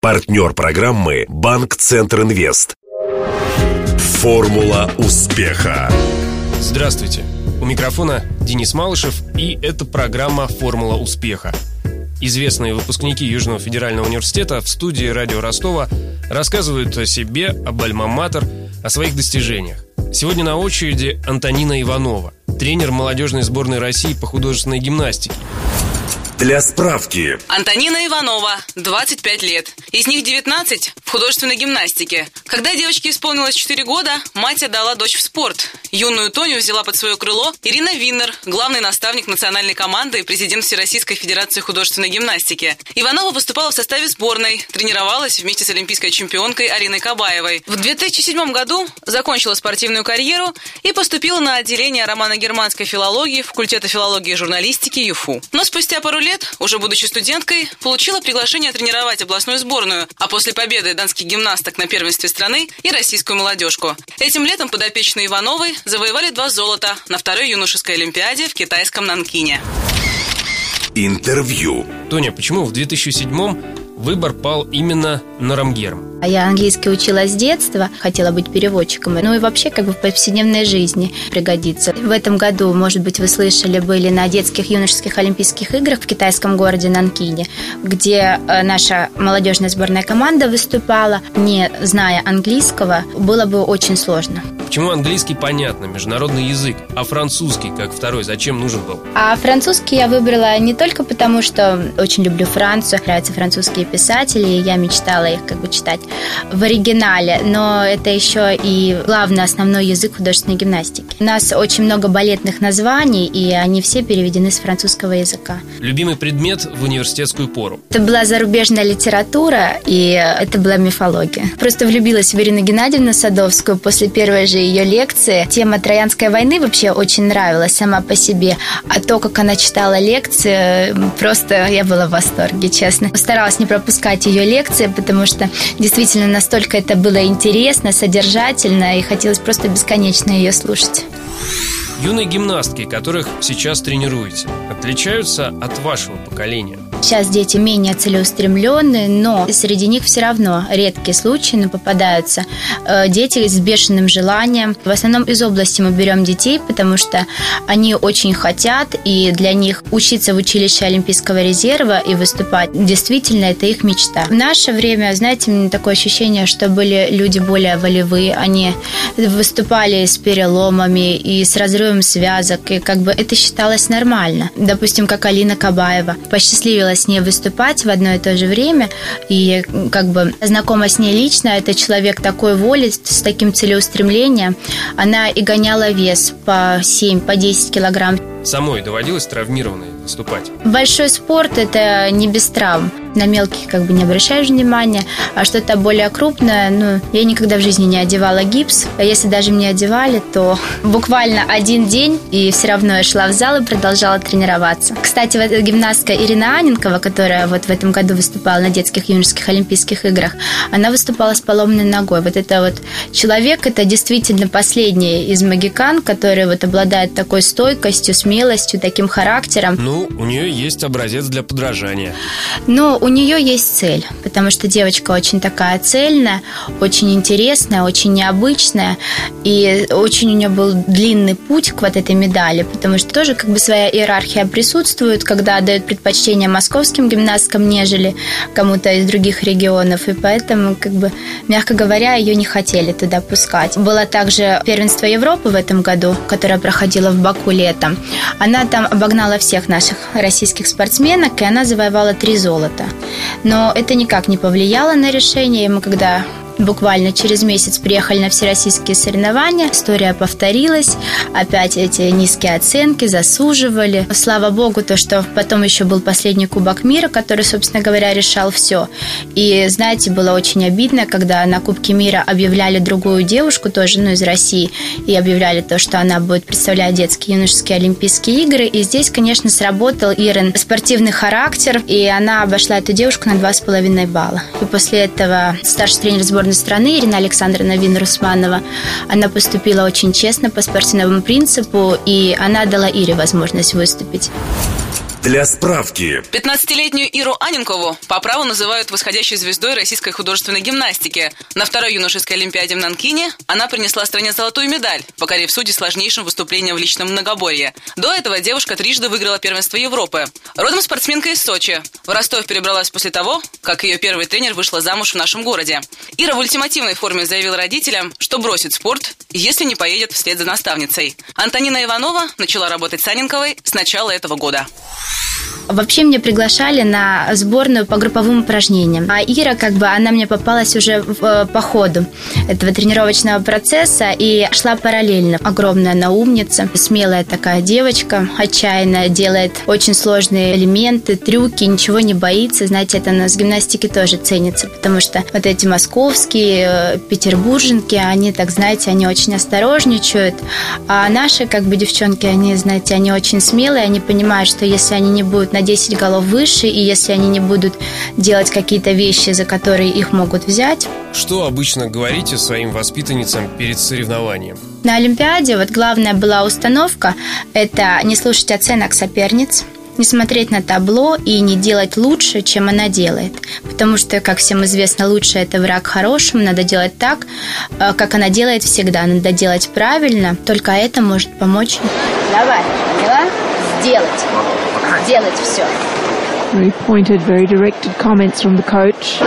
Партнер программы «Банк Центр Инвест». Формула успеха. Здравствуйте. У микрофона Денис Малышев, и это программа «Формула успеха». Известные выпускники Южного федерального университета в студии радио Ростова рассказывают о себе, об альма-матер, о своих достижениях. Сегодня на очереди Антонина Иванова, тренер молодежной сборной России по художественной гимнастике. Для справки. Антонина Иванова, 25 лет. Из них 19 в художественной гимнастике. Когда девочке исполнилось 4 года, мать отдала дочь в спорт. Юную Тоню взяла под свое крыло Ирина Виннер, главный наставник национальной команды и президент Всероссийской Федерации художественной гимнастики. Иванова выступала в составе сборной, тренировалась вместе с олимпийской чемпионкой Ариной Кабаевой. В 2007 году закончила спортивную карьеру и поступила на отделение романо-германской филологии факультета филологии и журналистики ЮФУ. Но спустя пару лет, уже будучи студенткой, получила приглашение тренировать областную сборную, а после победы донских гимнасток на первенстве страны и российскую молодежку. Этим летом подопечные Ивановой завоевали два золота на второй юношеской олимпиаде в китайском Нанкине. Интервью. Тоня, почему в 2007 выбор пал именно на Рамгерм. А я английский учила с детства, хотела быть переводчиком. Ну и вообще как бы в повседневной жизни пригодится. В этом году, может быть, вы слышали, были на детских юношеских Олимпийских играх в китайском городе Нанкине, где э, наша молодежная сборная команда выступала, не зная английского, было бы очень сложно. Почему английский понятно, международный язык, а французский как второй зачем нужен был? А французский я выбрала не только потому, что очень люблю Францию, нравятся французские писатели, и я мечтала их как бы читать в оригинале, но это еще и главный основной язык художественной гимнастики. У нас очень много балетных названий, и они все переведены с французского языка. Любимый предмет в университетскую пору? Это была зарубежная литература, и это была мифология. Просто влюбилась в Ирину Геннадьевну Садовскую после первой же ее лекции. Тема Троянской войны вообще очень нравилась сама по себе, а то, как она читала лекции, просто я была в восторге, честно. Старалась не пропускать ее лекции, потому что действительно настолько это было интересно, содержательно, и хотелось просто бесконечно ее слушать. Юные гимнастки, которых сейчас тренируете, отличаются от вашего поколения? Сейчас дети менее целеустремленные, но среди них все равно редкие случаи, но попадаются э, дети с бешеным желанием. В основном из области мы берем детей, потому что они очень хотят, и для них учиться в училище Олимпийского резерва и выступать действительно это их мечта. В наше время, знаете, такое ощущение, что были люди более волевые, они выступали с переломами и с разрывом связок, и как бы это считалось нормально. Допустим, как Алина Кабаева посчастливилась с ней выступать в одно и то же время. И как бы знакома с ней лично, это человек такой воли, с таким целеустремлением. Она и гоняла вес по 7, по 10 килограмм. Самой доводилось травмированной выступать? Большой спорт – это не без травм. На мелких как бы не обращаешь внимания, а что-то более крупное, ну, я никогда в жизни не одевала гипс. А если даже мне одевали, то буквально один день, и все равно я шла в зал и продолжала тренироваться. Кстати, вот гимнастка Ирина Аненкова, которая вот в этом году выступала на детских юношеских олимпийских играх, она выступала с поломанной ногой. Вот это вот человек, это действительно последний из магикан, который вот обладает такой стойкостью, смелостью, таким характером. Ну, у нее есть образец для подражания. Но у нее есть цель, потому что девочка очень такая цельная, очень интересная, очень необычная, и очень у нее был длинный путь к вот этой медали, потому что тоже как бы своя иерархия присутствует, когда дают предпочтение московским гимнасткам, нежели кому-то из других регионов, и поэтому, как бы, мягко говоря, ее не хотели туда пускать. Было также первенство Европы в этом году, которое проходило в Баку летом. Она там обогнала всех наших российских спортсменок, и она завоевала три золота. Но это никак не повлияло на решение. Мы когда Буквально через месяц приехали на всероссийские соревнования. История повторилась. Опять эти низкие оценки засуживали. Слава богу, то, что потом еще был последний Кубок мира, который, собственно говоря, решал все. И, знаете, было очень обидно, когда на Кубке мира объявляли другую девушку, тоже ну, из России, и объявляли то, что она будет представлять детские юношеские Олимпийские игры. И здесь, конечно, сработал Ирен спортивный характер, и она обошла эту девушку на 2,5 балла. И после этого старший тренер сборной сборной страны Ирина Александровна Вин-Русманова. Она поступила очень честно по спортивному принципу, и она дала Ире возможность выступить. Для справки. 15-летнюю Иру Аненкову по праву называют восходящей звездой российской художественной гимнастики. На второй юношеской олимпиаде в Нанкине она принесла стране золотую медаль, покорив судьи сложнейшим выступлением в личном многоборье. До этого девушка трижды выиграла первенство Европы. Родом спортсменка из Сочи. В Ростов перебралась после того, как ее первый тренер вышла замуж в нашем городе. Ира в ультимативной форме заявила родителям, что бросит спорт, если не поедет вслед за наставницей. Антонина Иванова начала работать с Аненковой с начала этого года. Вообще меня приглашали на сборную по групповым упражнениям. А Ира, как бы, она мне попалась уже в, э, по ходу этого тренировочного процесса и шла параллельно. Огромная она умница, смелая такая девочка, отчаянная, делает очень сложные элементы, трюки, ничего не боится. Знаете, это на гимнастике тоже ценится, потому что вот эти московские, э, петербурженки, они, так знаете, они очень осторожничают, а наши, как бы, девчонки, они, знаете, они очень смелые, они понимают, что если они не будут на 10 голов выше, и если они не будут делать какие-то вещи, за которые их могут взять. Что обычно говорите своим воспитанницам перед соревнованием? На Олимпиаде вот главная была установка – это не слушать оценок соперниц, не смотреть на табло и не делать лучше, чем она делает. Потому что, как всем известно, лучше это враг хорошему. Надо делать так, э, как она делает всегда. Надо делать правильно. Только это может помочь. Давай, поняла? Сделать делать все. Very pointed, very directed comments from the coach.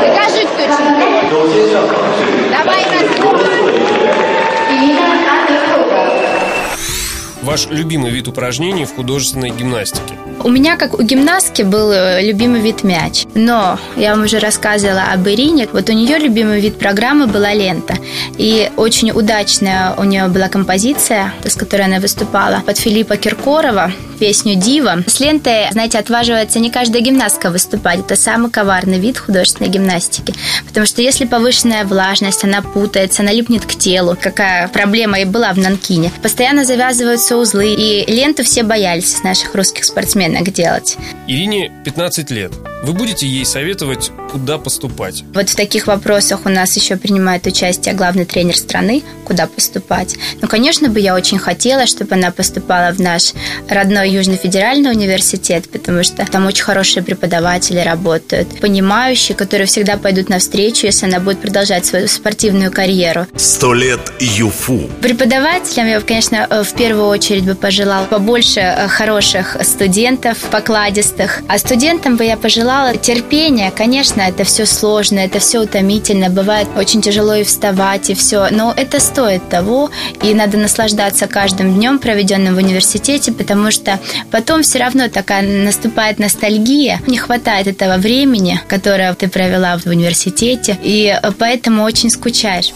Ваш любимый вид упражнений в художественной гимнастике? У меня, как у гимнастки, был э, любимый вид мяч. Но я вам уже рассказывала об Ирине. Вот у нее любимый вид программы была лента. И очень удачная у нее была композиция, с которой она выступала, под Филиппа Киркорова, песню «Дива». С лентой, знаете, отваживается не каждая гимнастка выступать. Это самый коварный вид художественной гимнастики. Потому что если повышенная влажность, она путается, она липнет к телу. Какая проблема и была в Нанкине. Постоянно завязываются узлы. И ленту все боялись наших русских спортсменов рынок делать. Ирине 15 лет. Вы будете ей советовать, куда поступать? Вот в таких вопросах у нас еще принимает участие главный тренер страны, куда поступать. Ну, конечно бы я очень хотела, чтобы она поступала в наш родной Южный федеральный университет, потому что там очень хорошие преподаватели работают, понимающие, которые всегда пойдут навстречу, если она будет продолжать свою спортивную карьеру. Сто лет ЮФУ. Преподавателям я, конечно, в первую очередь бы пожелала побольше э, хороших студентов, покладистых. А студентам бы я пожелала терпения. Конечно, это все сложно, это все утомительно. Бывает очень тяжело и вставать, и все. Но это стоит того, и надо наслаждаться каждым днем, проведенным в университете, потому что потом все равно такая наступает ностальгия. Не хватает этого времени, которое ты провела в университете, и поэтому очень скучаешь.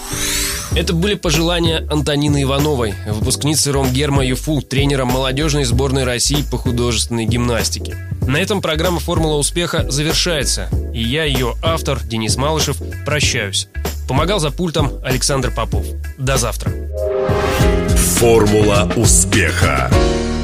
Это были пожелания Антонины Ивановой, выпускницы Ромгерма ЮФУ, тренера молодежной сборной России по художественной гимнастике. На этом программа «Формула успеха» завершается, и я, ее автор, Денис Малышев, прощаюсь. Помогал за пультом Александр Попов. До завтра. «Формула успеха».